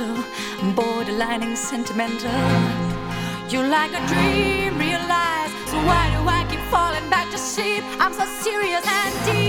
and borderlining sentimental. You're like a dream realized, so why do I keep falling back to sleep? I'm so serious and deep.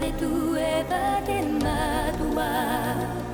de tu eva de matua.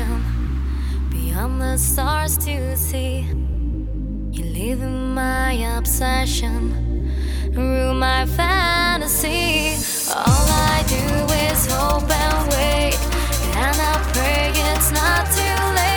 ocean, beyond the stars to see. You live in my obsession, rule my fantasy. All I do is hope and wait, and I pray it's not too late.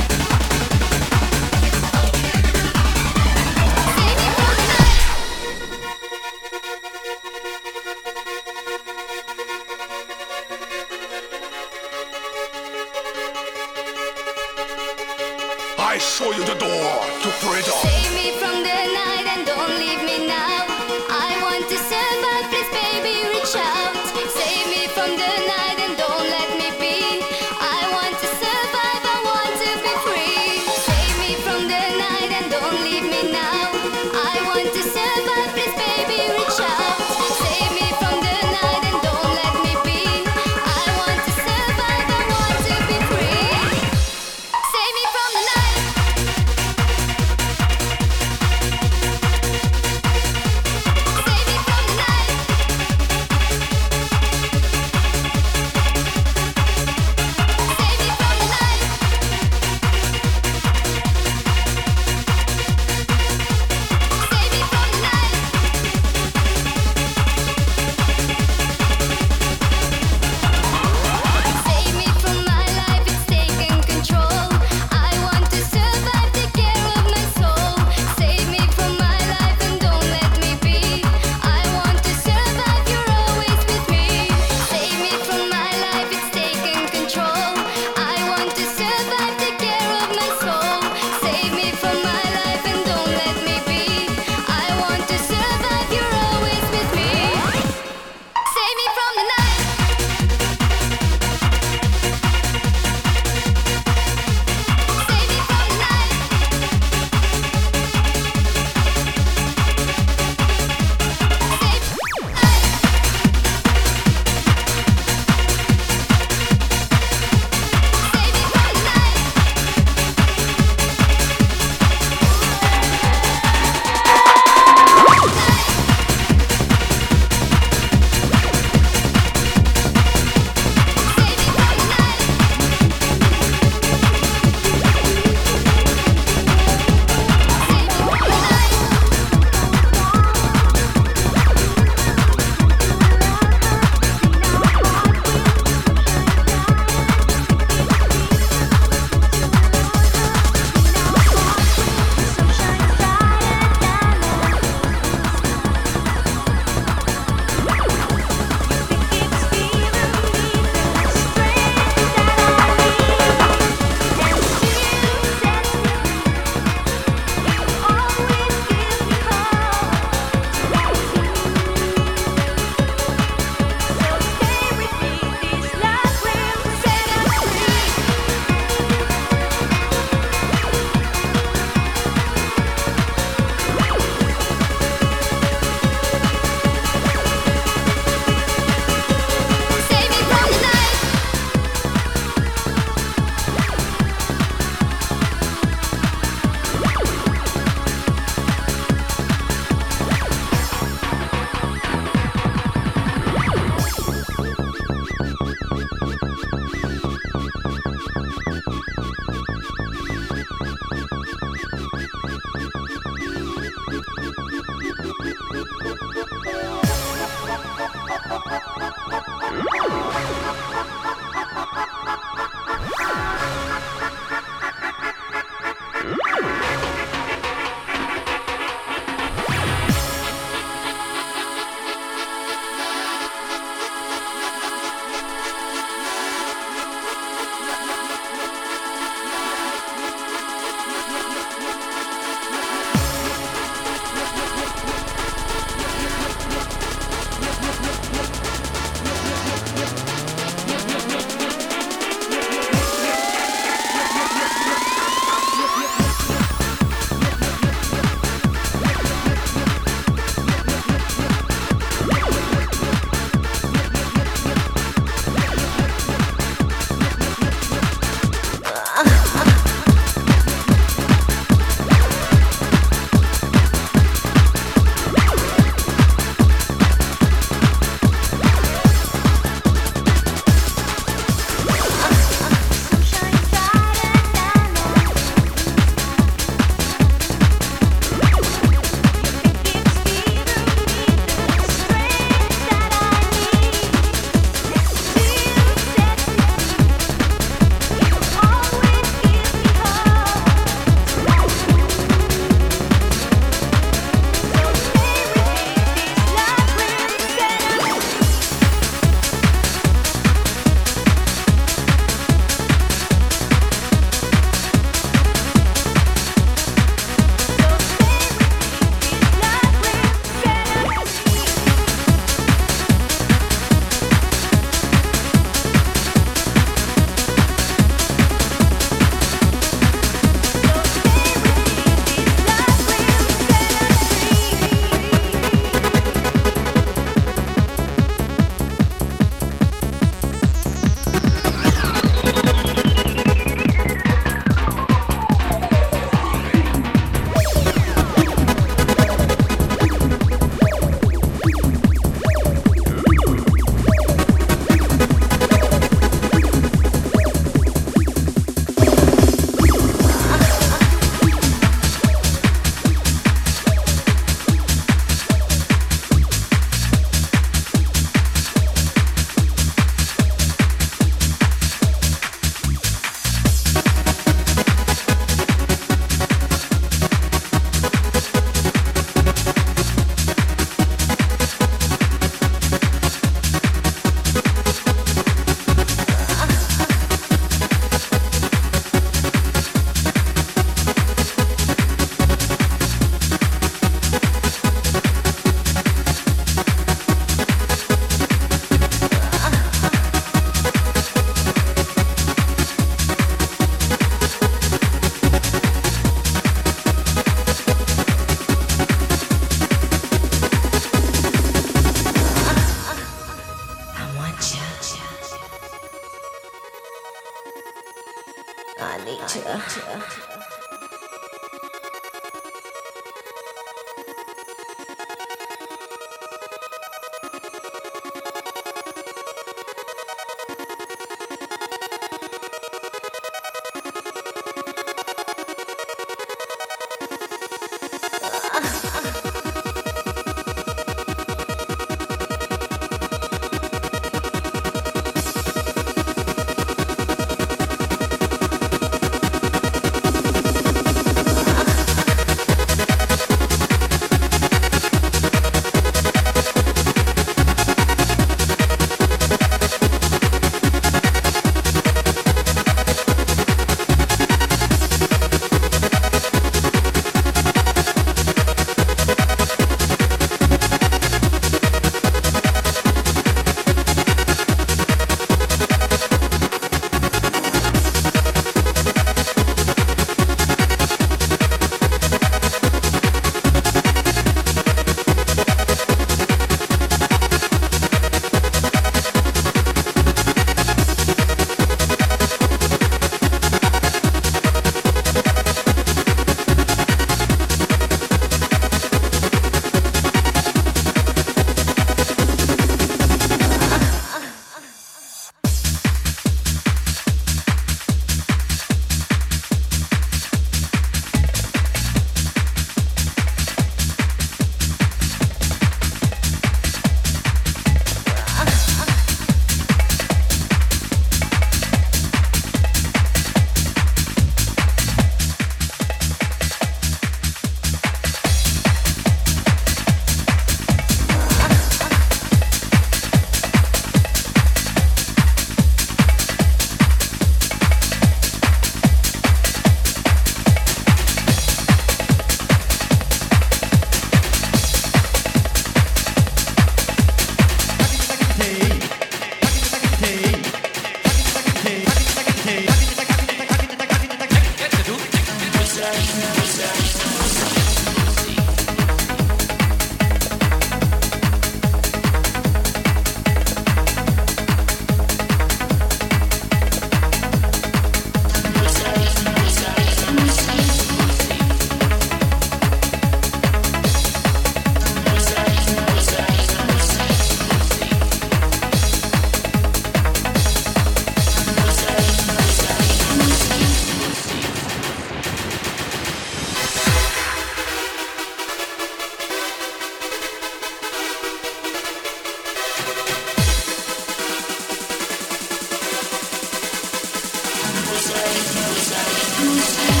Music.